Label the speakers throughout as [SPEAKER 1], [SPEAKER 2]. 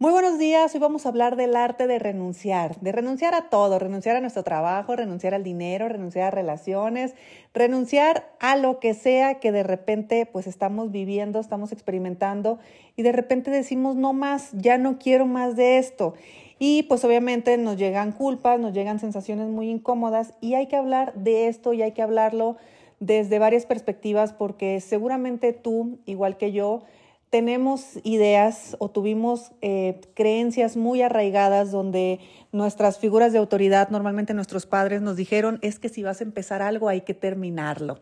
[SPEAKER 1] Muy buenos días, hoy vamos a hablar del arte de renunciar, de renunciar a todo, renunciar a nuestro trabajo, renunciar al dinero, renunciar a relaciones, renunciar a lo que sea que de repente pues estamos viviendo, estamos experimentando y de repente decimos no más, ya no quiero más de esto. Y pues obviamente nos llegan culpas, nos llegan sensaciones muy incómodas y hay que hablar de esto y hay que hablarlo desde varias perspectivas porque seguramente tú, igual que yo, tenemos ideas o tuvimos eh, creencias muy arraigadas donde nuestras figuras de autoridad, normalmente nuestros padres, nos dijeron es que si vas a empezar algo hay que terminarlo.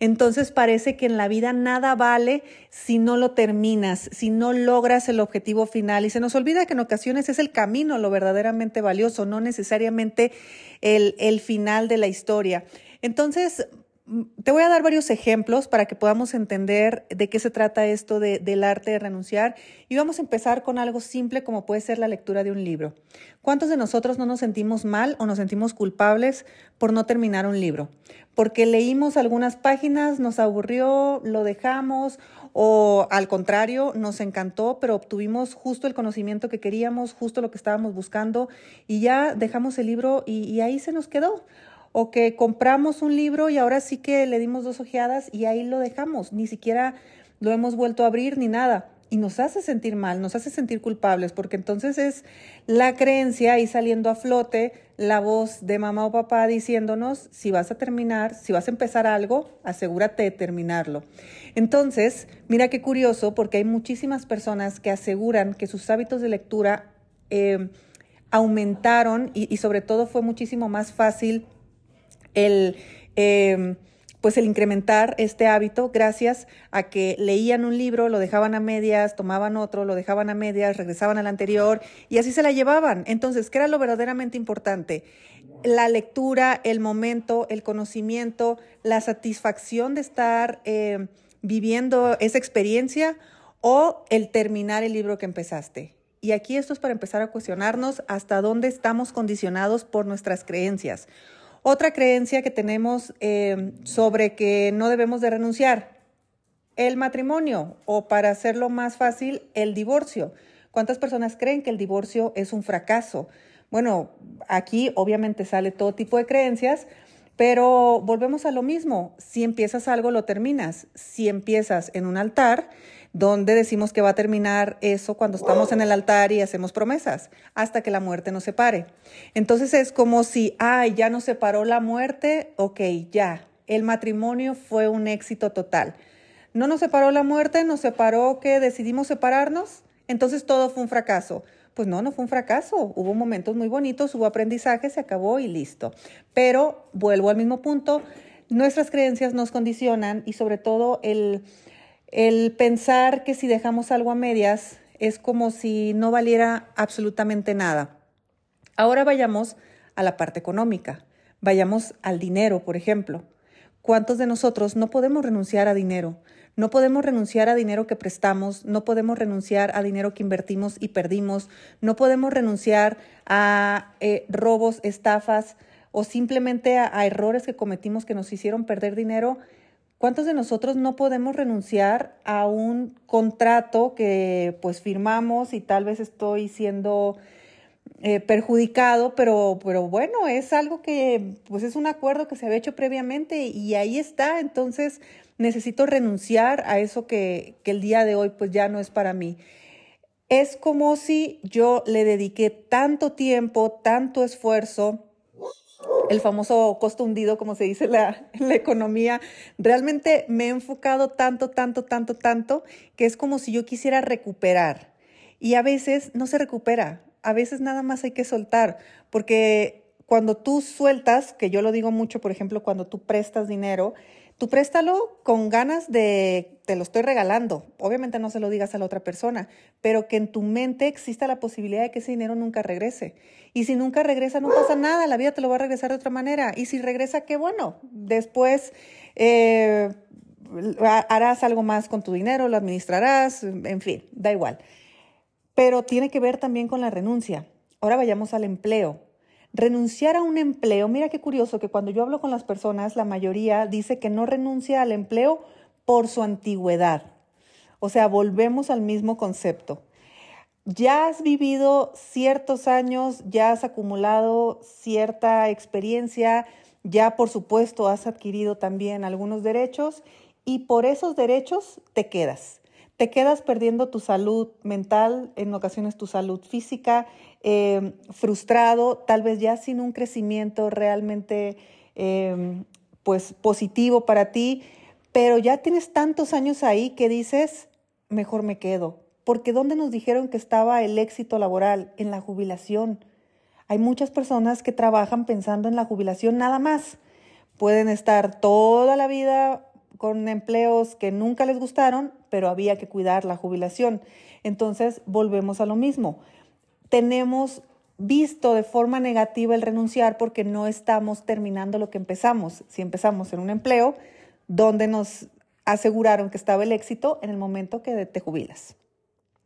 [SPEAKER 1] Entonces parece que en la vida nada vale si no lo terminas, si no logras el objetivo final. Y se nos olvida que en ocasiones es el camino lo verdaderamente valioso, no necesariamente el, el final de la historia. Entonces, te voy a dar varios ejemplos para que podamos entender de qué se trata esto del arte de renunciar y vamos a empezar con algo simple como puede ser la lectura de un libro. ¿Cuántos de nosotros no nos sentimos mal o nos sentimos culpables por no terminar un libro? Porque leímos algunas páginas, nos aburrió, lo dejamos o al contrario, nos encantó, pero obtuvimos justo el conocimiento que queríamos, justo lo que estábamos buscando y ya dejamos el libro y, y ahí se nos quedó o que compramos un libro y ahora sí que le dimos dos ojeadas y ahí lo dejamos, ni siquiera lo hemos vuelto a abrir ni nada. Y nos hace sentir mal, nos hace sentir culpables, porque entonces es la creencia ahí saliendo a flote, la voz de mamá o papá diciéndonos, si vas a terminar, si vas a empezar algo, asegúrate de terminarlo. Entonces, mira qué curioso, porque hay muchísimas personas que aseguran que sus hábitos de lectura eh, aumentaron y, y sobre todo fue muchísimo más fácil el, em, pues el incrementar este hábito gracias a que leían un libro, lo dejaban a medias, tomaban otro, lo dejaban a medias, regresaban al anterior y así se la llevaban. Entonces, ¿qué era lo verdaderamente importante? La lectura, el momento, el conocimiento, la satisfacción de estar em, viviendo esa experiencia o el terminar el libro que empezaste. Y aquí esto es para empezar a cuestionarnos hasta dónde estamos condicionados por nuestras creencias. Otra creencia que tenemos eh, sobre que no debemos de renunciar, el matrimonio o para hacerlo más fácil, el divorcio. ¿Cuántas personas creen que el divorcio es un fracaso? Bueno, aquí obviamente sale todo tipo de creencias, pero volvemos a lo mismo. Si empiezas algo, lo terminas. Si empiezas en un altar, donde decimos que va a terminar eso cuando estamos en el altar y hacemos promesas, hasta que la muerte nos separe. Entonces es como si, ay, ya nos separó la muerte, ok, ya, el matrimonio fue un éxito total. No nos separó la muerte, nos separó que decidimos separarnos, entonces todo fue un fracaso. Pues no, no fue un fracaso. Hubo momentos muy bonitos, hubo aprendizaje, se acabó y listo. Pero vuelvo al mismo punto, nuestras creencias nos condicionan y sobre todo el el pensar que si dejamos algo a medias es como si no valiera absolutamente nada. Ahora vayamos a la parte económica, vayamos al dinero, por ejemplo. ¿Cuántos de nosotros no podemos renunciar a dinero? No podemos renunciar a dinero que prestamos, no podemos renunciar a dinero que invertimos y perdimos, no podemos renunciar a eh, robos, estafas o simplemente a errores que cometimos que nos hicieron perder dinero ¿Cuántos de nosotros no podemos renunciar a un contrato que pues firmamos y tal vez estoy siendo eh, perjudicado, pero, pero bueno, es algo que pues es un acuerdo que se había hecho previamente y ahí está, entonces necesito renunciar a eso que, que el día de hoy pues ya no es para mí. Es como si yo le dediqué tanto tiempo, tanto esfuerzo, el famoso costo hundido, como se dice la, la economía, realmente me he enfocado tanto, tanto, tanto, tanto, que es como si yo quisiera recuperar. Y a veces no se recupera, a veces nada más hay que soltar, porque cuando tú sueltas, que yo lo digo mucho, por ejemplo, cuando tú prestas dinero, Tú préstalo con ganas de, te lo estoy regalando. Obviamente no se lo digas a la otra persona, pero que en tu mente exista la posibilidad de que ese dinero nunca regrese. Y si nunca regresa, no pasa nada, la vida te lo va a regresar de otra manera. Y si regresa, qué bueno. Después eh, harás algo más con tu dinero, lo administrarás, en fin, da igual. Pero tiene que ver también con la renuncia. ahora vayamos al empleo. Renunciar a un empleo, mira qué curioso que cuando yo hablo con las personas, la mayoría dice que no renuncia al empleo por su antigüedad. O sea, volvemos al mismo concepto. Ya has vivido ciertos años, ya has acumulado cierta experiencia, ya por supuesto has adquirido también algunos derechos y por esos derechos te quedas. Te quedas perdiendo tu salud mental, en ocasiones tu salud física, eh, frustrado, tal vez ya sin un crecimiento realmente eh, pues positivo para ti, pero ya tienes tantos años ahí que dices, mejor me quedo. Porque ¿dónde nos dijeron que estaba el éxito laboral? En la jubilación. Hay muchas personas que trabajan pensando en la jubilación nada más. Pueden estar toda la vida con empleos que nunca les gustaron, pero había que cuidar la jubilación. Entonces, volvemos a lo mismo. Tenemos visto de forma negativa el renunciar porque no estamos terminando lo que empezamos. Si empezamos en un empleo donde nos aseguraron que estaba el éxito en el momento que te jubilas.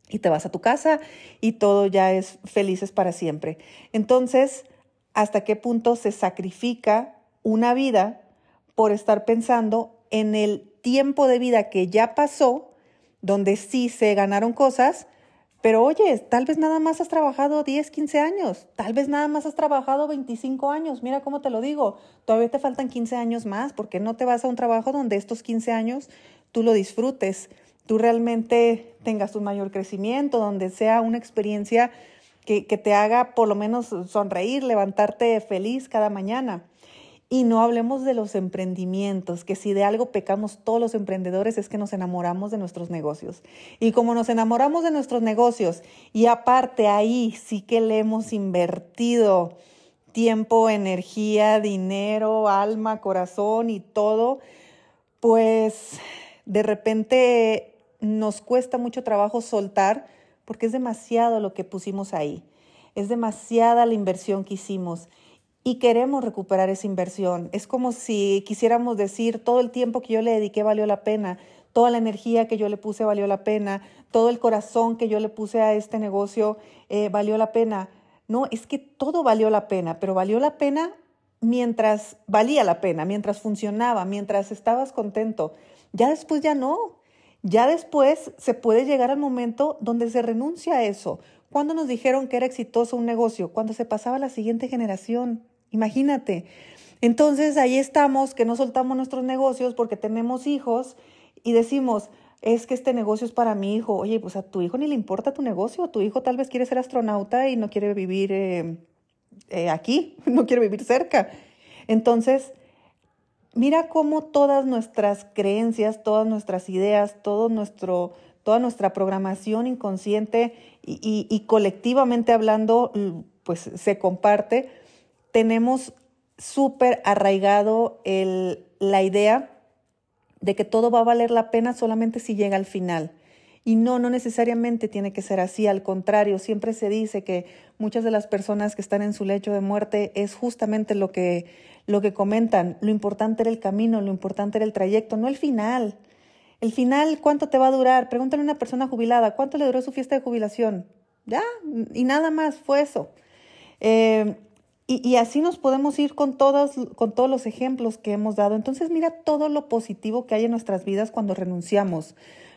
[SPEAKER 1] Y te vas a tu casa y todo ya es felices para siempre. Entonces, ¿hasta qué punto se sacrifica una vida por estar pensando en el tiempo de vida que ya pasó, donde sí se ganaron cosas, pero oye, tal vez nada más has trabajado 10, 15 años, tal vez nada más has trabajado 25 años, mira cómo te lo digo, todavía te faltan 15 años más, porque no te vas a un trabajo donde estos 15 años tú lo disfrutes, tú realmente tengas un mayor crecimiento, donde sea una experiencia que, que te haga por lo menos sonreír, levantarte feliz cada mañana. Y no hablemos de los emprendimientos, que si de algo pecamos todos los emprendedores es que nos enamoramos de nuestros negocios. Y como nos enamoramos de nuestros negocios y aparte ahí sí que le hemos invertido tiempo, energía, dinero, alma, corazón y todo, pues de repente nos cuesta mucho trabajo soltar porque es demasiado lo que pusimos ahí. Es demasiada la inversión que hicimos y queremos recuperar esa inversión. Es como si quisiéramos decir, todo el tiempo que yo le dediqué valió la pena, toda la energía que yo le puse valió la pena, todo el corazón que yo le puse a este negocio eh, valió la pena. No, es que todo valió la pena, pero valió la pena mientras valía la pena, mientras funcionaba, mientras estabas contento. Ya después ya no. Ya después se puede llegar al momento donde se renuncia a eso. ¿Cuándo nos dijeron que era exitoso un negocio? Cuando se pasaba a la siguiente generación. Imagínate. Entonces ahí estamos, que no soltamos nuestros negocios porque tenemos hijos y decimos, es que este negocio es para mi hijo. Oye, pues a tu hijo ni le importa tu negocio. Tu hijo tal vez quiere ser astronauta y no quiere vivir eh, eh, aquí, no quiere vivir cerca. Entonces, mira cómo todas nuestras creencias, todas nuestras ideas, todo nuestro, toda nuestra programación inconsciente y, y colectivamente hablando, pues se comparte tenemos súper arraigado el, la idea de que todo va a valer la pena solamente si llega al final. Y no, no necesariamente tiene que ser así, al contrario, siempre se dice que muchas de las personas que están en su lecho de muerte es justamente lo que, lo que comentan, lo importante era el camino, lo importante era el trayecto, no el final. El final, ¿cuánto te va a durar? Pregúntale a una persona jubilada, ¿cuánto le duró su fiesta de jubilación? Ya, y nada más fue eso. Eh, y, así nos podemos ir con todos, con todos los ejemplos que hemos dado. Entonces mira todo lo positivo que hay en nuestras vidas cuando renunciamos,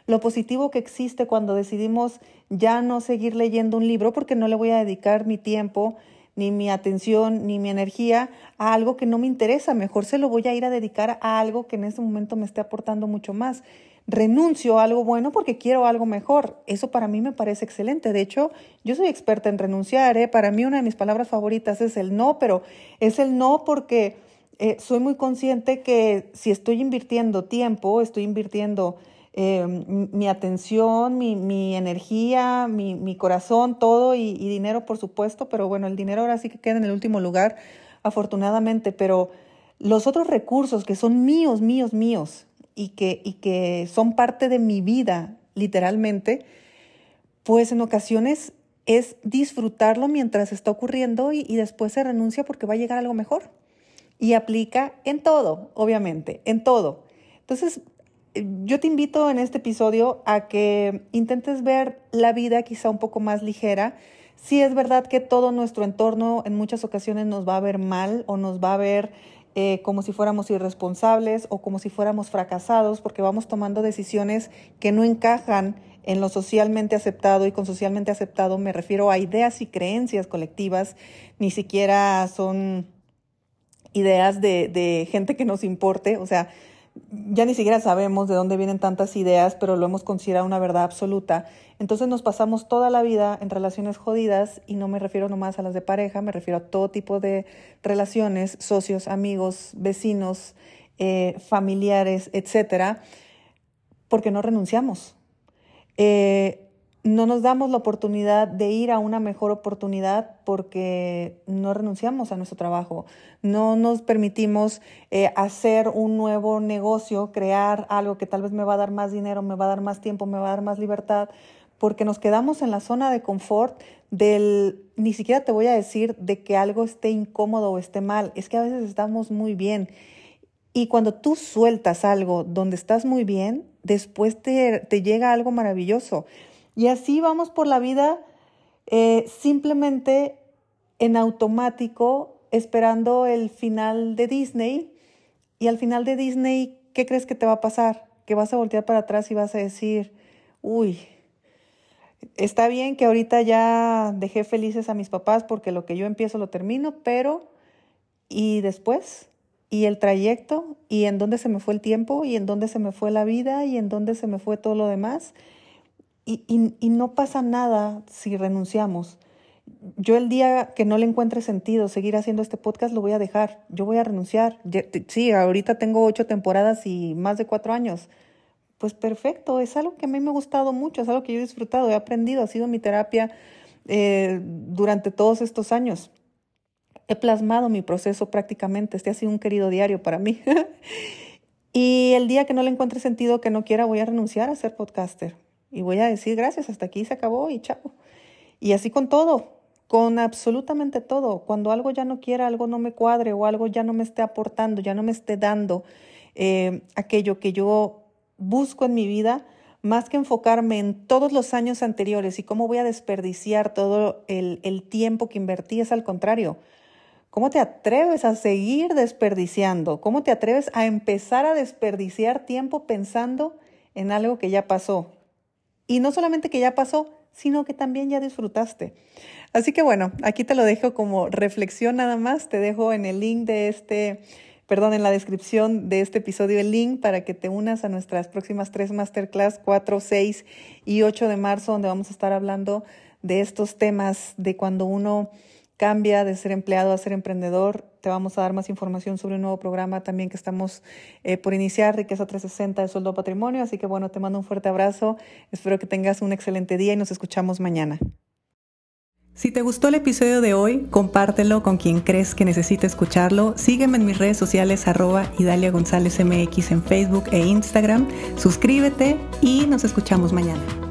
[SPEAKER 1] lo positivo que existe cuando decidimos ya no seguir leyendo un libro porque no le voy a dedicar mi tiempo, ni mi atención, ni mi energía a algo que no me interesa. Mejor se lo voy a ir a dedicar a algo que en ese momento me esté aportando mucho más renuncio a algo bueno porque quiero algo mejor. Eso para mí me parece excelente. De hecho, yo soy experta en renunciar. ¿eh? Para mí una de mis palabras favoritas es el no, pero es el no porque eh, soy muy consciente que si estoy invirtiendo tiempo, estoy invirtiendo eh, mi atención, mi, mi energía, mi, mi, corazón, todo y, y dinero, por supuesto, pero bueno, el dinero ahora sí que queda en el último lugar, afortunadamente, pero los otros recursos que son míos, míos, míos, y que, y que son parte de mi vida, literalmente, pues en ocasiones es disfrutarlo mientras está ocurriendo y, y, después se renuncia porque va a llegar algo mejor. Y aplica en todo, obviamente, en todo. Entonces, yo te invito en este episodio a que intentes ver la vida quizá un poco más ligera, Sí es verdad que todo nuestro entorno en muchas ocasiones nos va a ver mal o nos va a ver eh, como si fuéramos irresponsables o como si fuéramos fracasados porque vamos tomando decisiones que no encajan en lo socialmente aceptado y con socialmente aceptado me refiero a ideas y creencias colectivas, ni siquiera son ideas de, de gente que nos importe, o sea, ya ni siquiera sabemos de dónde vienen tantas ideas, pero lo hemos considerado una verdad absoluta. Entonces nos pasamos toda la vida en relaciones jodidas y no me refiero nomás a las de pareja, me refiero a todo tipo de relaciones, socios, amigos, vecinos, eh, familiares, etcétera, porque no renunciamos. Eh, no nos damos la oportunidad de ir a una mejor oportunidad porque no renunciamos a nuestro trabajo, no nos permitimos eh, hacer un nuevo negocio, crear algo que tal vez me va a dar más dinero, me va a dar más tiempo, me va a dar más libertad, porque nos quedamos en la zona de confort del, ni siquiera te voy a decir de que algo esté incómodo o esté mal, es que a veces estamos muy bien. Y cuando tú sueltas algo donde estás muy bien, después te, te llega algo maravilloso. Y así vamos por la vida eh, simplemente en automático, esperando el final de Disney. Y al final de Disney, ¿qué crees que te va a pasar? Que vas a voltear para atrás y vas a decir, uy, está bien que ahorita ya dejé felices a mis papás porque lo que yo empiezo lo termino, pero ¿y después? ¿Y el trayecto? ¿Y en dónde se me fue el tiempo? ¿Y en dónde se me fue la vida? ¿Y en dónde se me fue todo lo demás? Y, no pasa nada si renunciamos. Yo el día que no le encuentre sentido seguir haciendo este podcast lo voy a dejar. Yo voy a renunciar. Sí, ahorita tengo ocho temporadas y más de cuatro años. Pues perfecto, es algo que a mí me ha gustado mucho, es algo que yo he disfrutado, he aprendido, ha sido mi terapia eh, durante todos estos años. He plasmado mi proceso prácticamente, este ha sido un querido diario para mí. y el día que no le encuentre sentido, que no quiera, voy a renunciar a ser podcaster y voy a decir gracias, hasta aquí se acabó y chao. Y así con todo, con absolutamente todo. Cuando algo ya no quiera, algo no me cuadre o algo ya no me esté aportando, ya no me esté dando eh, aquello que yo busco en mi vida, más que enfocarme en todos los años anteriores y cómo voy a desperdiciar todo el, el tiempo que invertí, es al contrario. ¿Cómo te atreves a seguir desperdiciando? ¿Cómo te atreves a empezar a desperdiciar tiempo pensando en algo que ya pasó? Y no solamente que ya pasó, sino que también ya disfrutaste. Así que bueno, aquí te lo dejo como reflexión nada más. Te dejo en el link de este, perdón, en la descripción de este episodio el link para que te unas a nuestras próximas tres masterclass, 4, 6 y 8 de marzo, donde vamos a estar hablando de estos temas de cuando uno cambia de ser empleado a ser emprendedor. Te vamos a dar más información sobre un nuevo programa también que estamos eh, por iniciar, Riqueza 360 de Sueldo Patrimonio. Así que bueno, te mando un fuerte abrazo. Espero que tengas un excelente día y nos escuchamos mañana.
[SPEAKER 2] Si te gustó el episodio de hoy, compártelo con quien crees que necesite escucharlo. Sígueme en mis redes sociales arroba Idalia González MX en Facebook e Instagram. Suscríbete y nos escuchamos mañana.